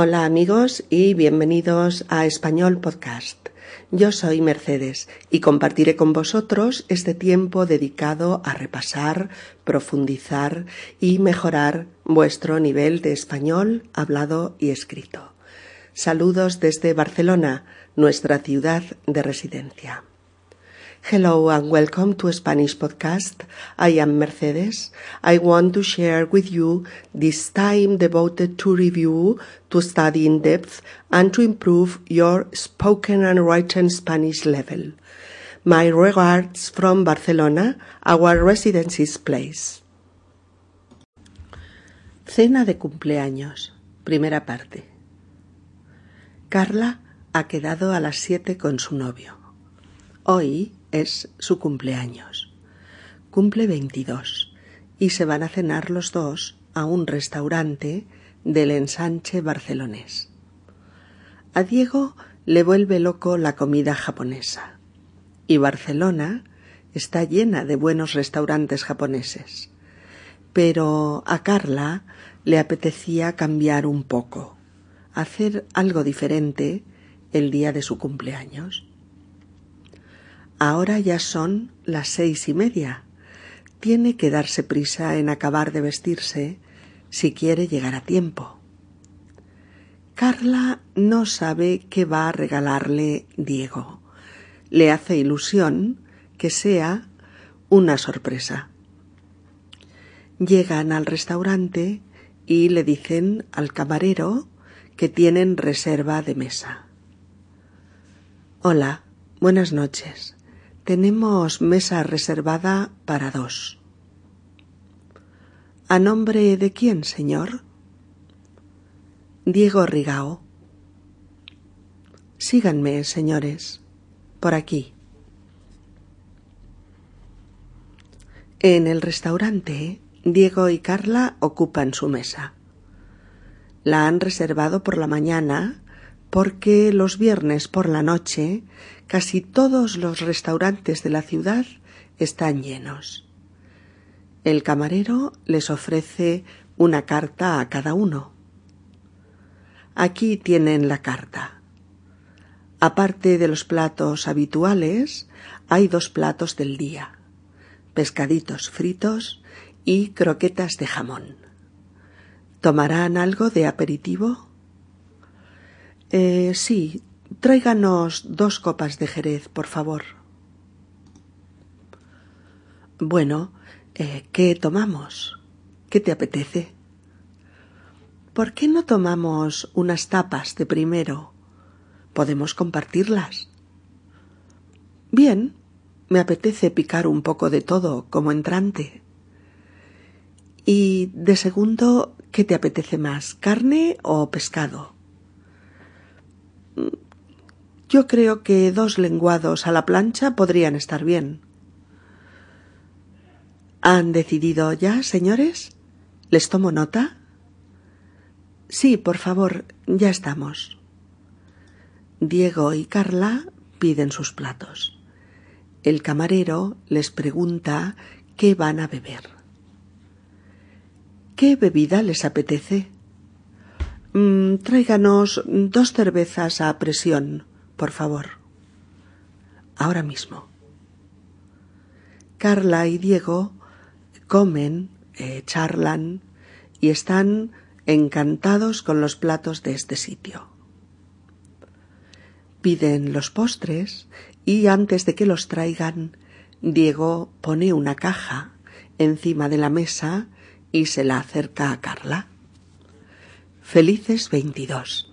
Hola amigos y bienvenidos a Español Podcast. Yo soy Mercedes y compartiré con vosotros este tiempo dedicado a repasar, profundizar y mejorar vuestro nivel de español hablado y escrito. Saludos desde Barcelona, nuestra ciudad de residencia. Hello and welcome to Spanish Podcast. I am Mercedes. I want to share with you this time devoted to review, to study in depth, and to improve your spoken and written Spanish level. My regards from Barcelona, our residency's place. Cena de cumpleaños. Primera parte. Carla ha quedado a las siete con su novio. Hoy es su cumpleaños. Cumple veintidós y se van a cenar los dos a un restaurante del ensanche barcelonés. A Diego le vuelve loco la comida japonesa y Barcelona está llena de buenos restaurantes japoneses. Pero a Carla le apetecía cambiar un poco, hacer algo diferente el día de su cumpleaños. Ahora ya son las seis y media. Tiene que darse prisa en acabar de vestirse si quiere llegar a tiempo. Carla no sabe qué va a regalarle Diego. Le hace ilusión que sea una sorpresa. Llegan al restaurante y le dicen al camarero que tienen reserva de mesa. Hola, buenas noches. Tenemos mesa reservada para dos. ¿A nombre de quién, señor? Diego Rigao. Síganme, señores, por aquí. En el restaurante, Diego y Carla ocupan su mesa. La han reservado por la mañana porque los viernes por la noche casi todos los restaurantes de la ciudad están llenos. El camarero les ofrece una carta a cada uno. Aquí tienen la carta. Aparte de los platos habituales, hay dos platos del día, pescaditos fritos y croquetas de jamón. ¿Tomarán algo de aperitivo? Eh, sí, tráiganos dos copas de Jerez, por favor. Bueno, eh, ¿qué tomamos? ¿Qué te apetece? ¿Por qué no tomamos unas tapas de primero? Podemos compartirlas. Bien, me apetece picar un poco de todo como entrante. Y de segundo, ¿qué te apetece más, carne o pescado? Yo creo que dos lenguados a la plancha podrían estar bien. ¿Han decidido ya, señores? ¿Les tomo nota? Sí, por favor, ya estamos. Diego y Carla piden sus platos. El camarero les pregunta qué van a beber. ¿Qué bebida les apetece? Mm, tráiganos dos cervezas a presión, por favor. Ahora mismo. Carla y Diego comen, eh, charlan y están encantados con los platos de este sitio. Piden los postres y antes de que los traigan, Diego pone una caja encima de la mesa y se la acerca a Carla. Felices veintidós.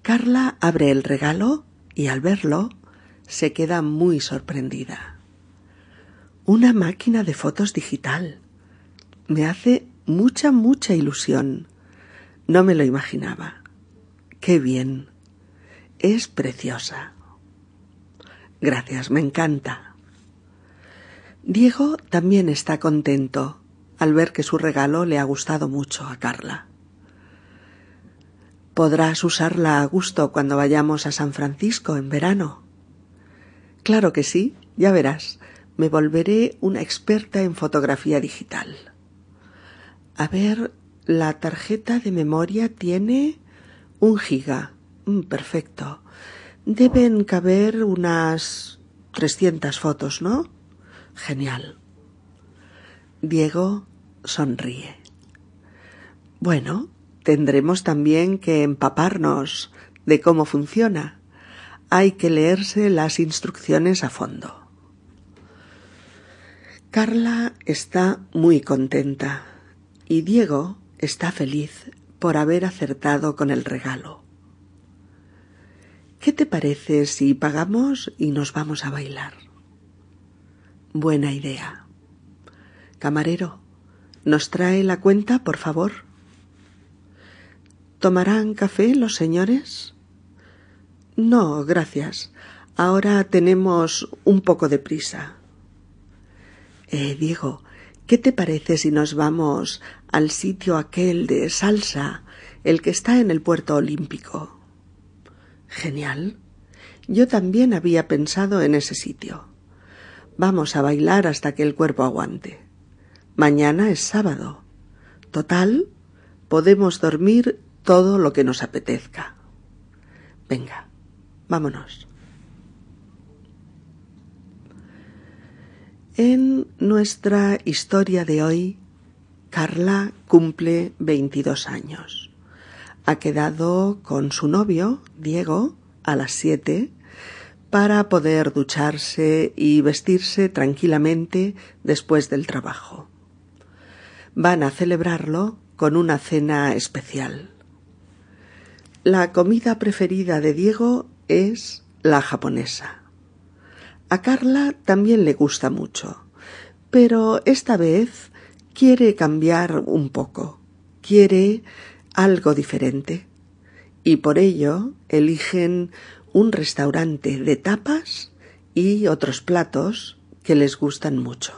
Carla abre el regalo y al verlo se queda muy sorprendida. Una máquina de fotos digital. Me hace mucha, mucha ilusión. No me lo imaginaba. Qué bien. Es preciosa. Gracias, me encanta. Diego también está contento al ver que su regalo le ha gustado mucho a Carla. Podrás usarla a gusto cuando vayamos a San Francisco en verano. Claro que sí, ya verás, me volveré una experta en fotografía digital. A ver la tarjeta de memoria tiene un giga. Mm, perfecto. Deben caber unas 300 fotos, ¿no? Genial. Diego sonríe. Bueno, tendremos también que empaparnos de cómo funciona. Hay que leerse las instrucciones a fondo. Carla está muy contenta y Diego está feliz por haber acertado con el regalo. ¿Qué te parece si pagamos y nos vamos a bailar? Buena idea. Camarero, ¿nos trae la cuenta, por favor? ¿Tomarán café los señores? No, gracias. Ahora tenemos un poco de prisa. Eh, Diego, ¿qué te parece si nos vamos al sitio aquel de salsa, el que está en el puerto olímpico? Genial. Yo también había pensado en ese sitio. Vamos a bailar hasta que el cuerpo aguante. Mañana es sábado. Total, podemos dormir todo lo que nos apetezca. Venga, vámonos. En nuestra historia de hoy, Carla cumple 22 años. Ha quedado con su novio, Diego, a las siete para poder ducharse y vestirse tranquilamente después del trabajo van a celebrarlo con una cena especial. La comida preferida de Diego es la japonesa. A Carla también le gusta mucho, pero esta vez quiere cambiar un poco, quiere algo diferente, y por ello eligen un restaurante de tapas y otros platos que les gustan mucho.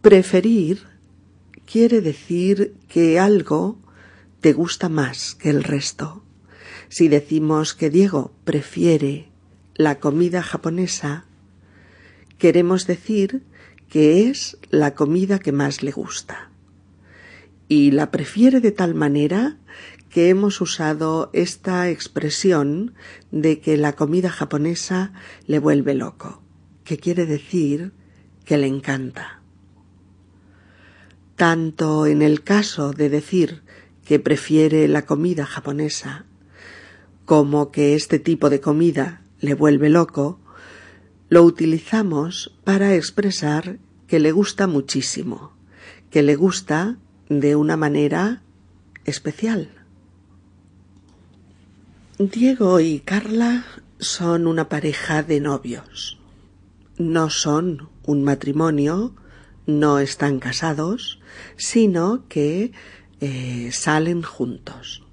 Preferir quiere decir que algo te gusta más que el resto. Si decimos que Diego prefiere la comida japonesa, queremos decir que es la comida que más le gusta. Y la prefiere de tal manera que hemos usado esta expresión de que la comida japonesa le vuelve loco, que quiere decir que le encanta tanto en el caso de decir que prefiere la comida japonesa como que este tipo de comida le vuelve loco, lo utilizamos para expresar que le gusta muchísimo, que le gusta de una manera especial. Diego y Carla son una pareja de novios. No son un matrimonio no están casados, sino que eh, salen juntos.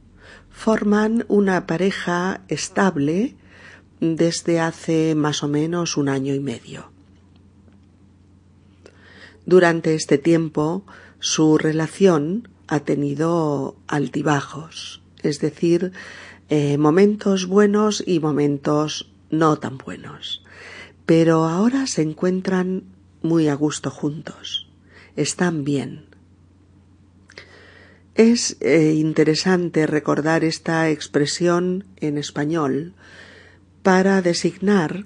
Forman una pareja estable desde hace más o menos un año y medio. Durante este tiempo su relación ha tenido altibajos, es decir, eh, momentos buenos y momentos no tan buenos. Pero ahora se encuentran muy a gusto juntos. Están bien. Es eh, interesante recordar esta expresión en español para designar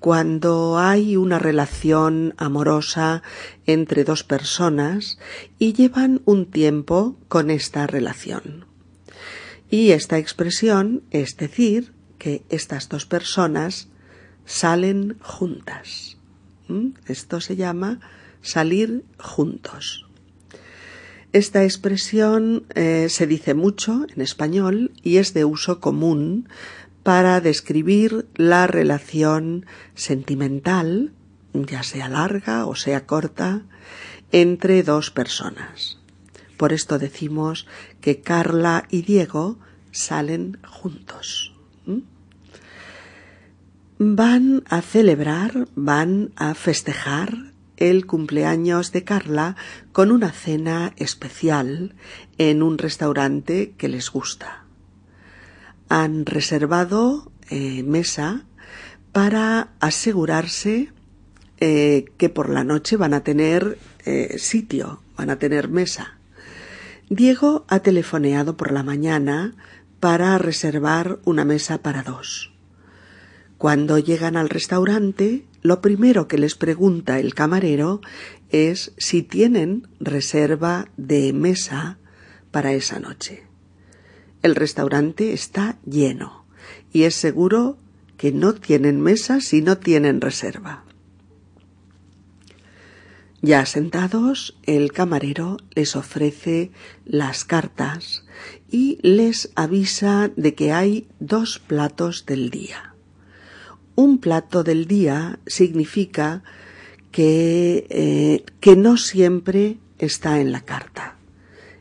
cuando hay una relación amorosa entre dos personas y llevan un tiempo con esta relación. Y esta expresión es decir que estas dos personas salen juntas. ¿Mm? Esto se llama salir juntos. Esta expresión eh, se dice mucho en español y es de uso común para describir la relación sentimental, ya sea larga o sea corta, entre dos personas. Por esto decimos que Carla y Diego salen juntos. Van a celebrar, van a festejar el cumpleaños de Carla con una cena especial en un restaurante que les gusta. Han reservado eh, mesa para asegurarse eh, que por la noche van a tener eh, sitio, van a tener mesa. Diego ha telefoneado por la mañana para reservar una mesa para dos. Cuando llegan al restaurante, lo primero que les pregunta el camarero es si tienen reserva de mesa para esa noche. El restaurante está lleno y es seguro que no tienen mesa si no tienen reserva. Ya sentados, el camarero les ofrece las cartas y les avisa de que hay dos platos del día. Un plato del día significa que, eh, que no siempre está en la carta.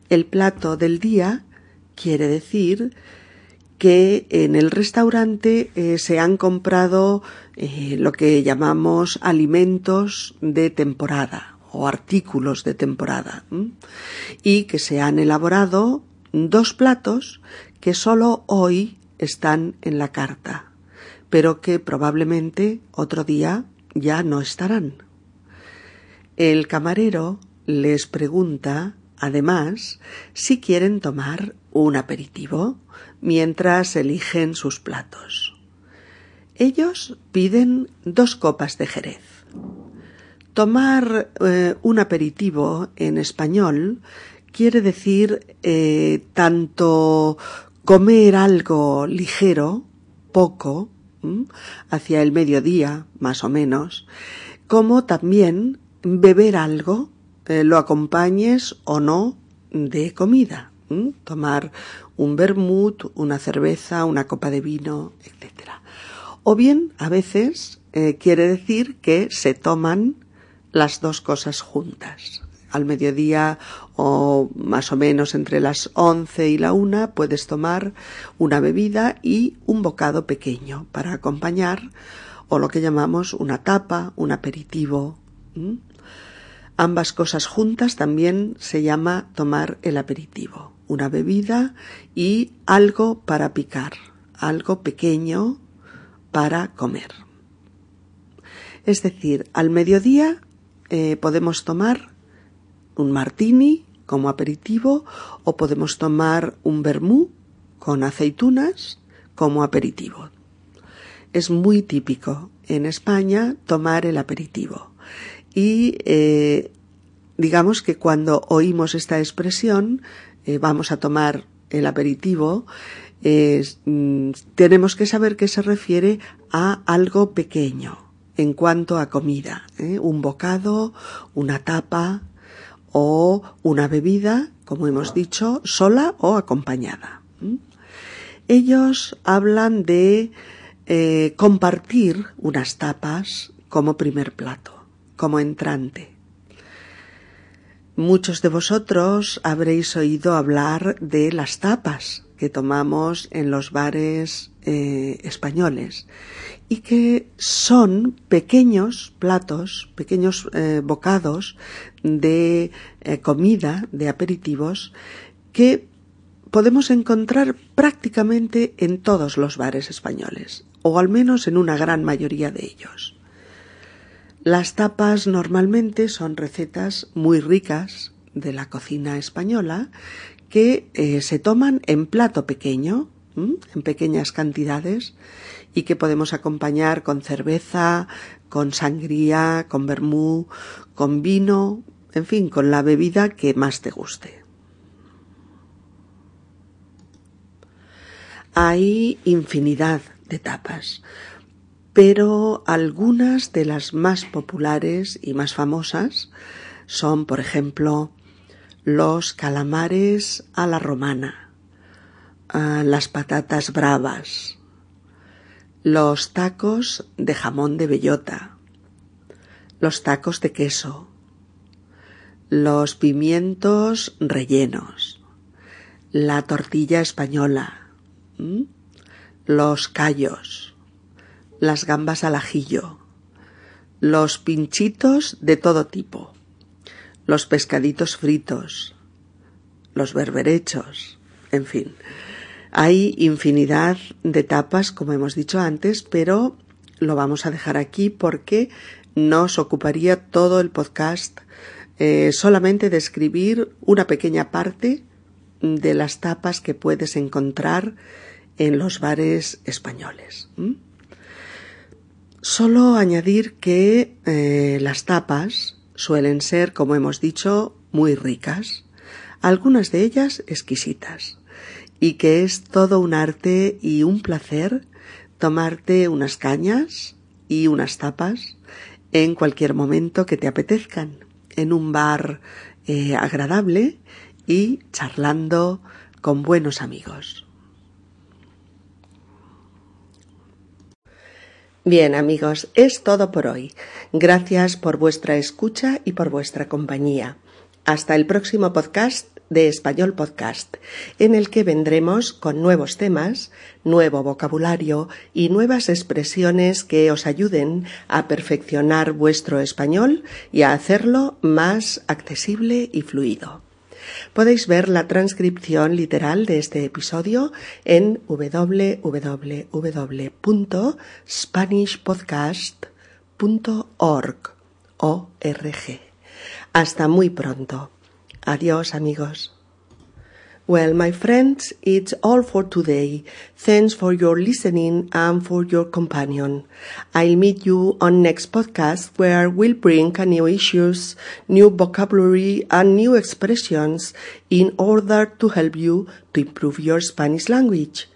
El plato del día quiere decir que en el restaurante eh, se han comprado eh, lo que llamamos alimentos de temporada o artículos de temporada y que se han elaborado dos platos que solo hoy están en la carta, pero que probablemente otro día ya no estarán. El camarero les pregunta, además, si quieren tomar un aperitivo mientras eligen sus platos. Ellos piden dos copas de Jerez. Tomar eh, un aperitivo en español quiere decir eh, tanto comer algo ligero, poco, hacia el mediodía, más o menos, como también beber algo, eh, lo acompañes o no de comida. Tomar un vermut, una cerveza, una copa de vino, etc. O bien, a veces, eh, quiere decir que se toman las dos cosas juntas. Al mediodía o más o menos entre las once y la una puedes tomar una bebida y un bocado pequeño para acompañar o lo que llamamos una tapa, un aperitivo. Ambas cosas juntas también se llama tomar el aperitivo una bebida y algo para picar, algo pequeño para comer. Es decir, al mediodía eh, podemos tomar un martini como aperitivo o podemos tomar un vermú con aceitunas como aperitivo. Es muy típico en España tomar el aperitivo y eh, digamos que cuando oímos esta expresión eh, vamos a tomar el aperitivo, mm, tenemos que saber que se refiere a algo pequeño en cuanto a comida, ¿eh? un bocado, una tapa o una bebida, como hemos dicho, sola o acompañada. Ellos hablan de eh, compartir unas tapas como primer plato, como entrante. Muchos de vosotros habréis oído hablar de las tapas que tomamos en los bares eh, españoles y que son pequeños platos, pequeños eh, bocados de eh, comida, de aperitivos, que podemos encontrar prácticamente en todos los bares españoles, o al menos en una gran mayoría de ellos. Las tapas normalmente son recetas muy ricas de la cocina española que eh, se toman en plato pequeño, en pequeñas cantidades, y que podemos acompañar con cerveza, con sangría, con vermú, con vino, en fin, con la bebida que más te guste. Hay infinidad de tapas pero algunas de las más populares y más famosas son, por ejemplo, los calamares a la romana, las patatas bravas, los tacos de jamón de bellota, los tacos de queso, los pimientos rellenos, la tortilla española, los callos, las gambas al ajillo, los pinchitos de todo tipo, los pescaditos fritos, los berberechos, en fin. Hay infinidad de tapas, como hemos dicho antes, pero lo vamos a dejar aquí porque nos ocuparía todo el podcast eh, solamente describir una pequeña parte de las tapas que puedes encontrar en los bares españoles. Solo añadir que eh, las tapas suelen ser, como hemos dicho, muy ricas, algunas de ellas exquisitas, y que es todo un arte y un placer tomarte unas cañas y unas tapas en cualquier momento que te apetezcan, en un bar eh, agradable y charlando con buenos amigos. Bien amigos, es todo por hoy. Gracias por vuestra escucha y por vuestra compañía. Hasta el próximo podcast de Español Podcast, en el que vendremos con nuevos temas, nuevo vocabulario y nuevas expresiones que os ayuden a perfeccionar vuestro español y a hacerlo más accesible y fluido. Podéis ver la transcripción literal de este episodio en www.spanishpodcast.org. Hasta muy pronto. Adiós amigos. Well, my friends, it's all for today. Thanks for your listening and for your companion. I'll meet you on next podcast where we'll bring new issues, new vocabulary and new expressions in order to help you to improve your Spanish language.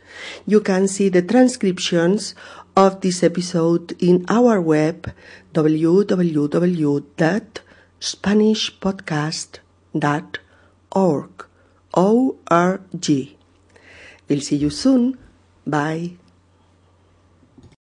You can see the transcriptions of this episode in our web www.spanishpodcast.org. O-R-G. We'll see you soon. Bye.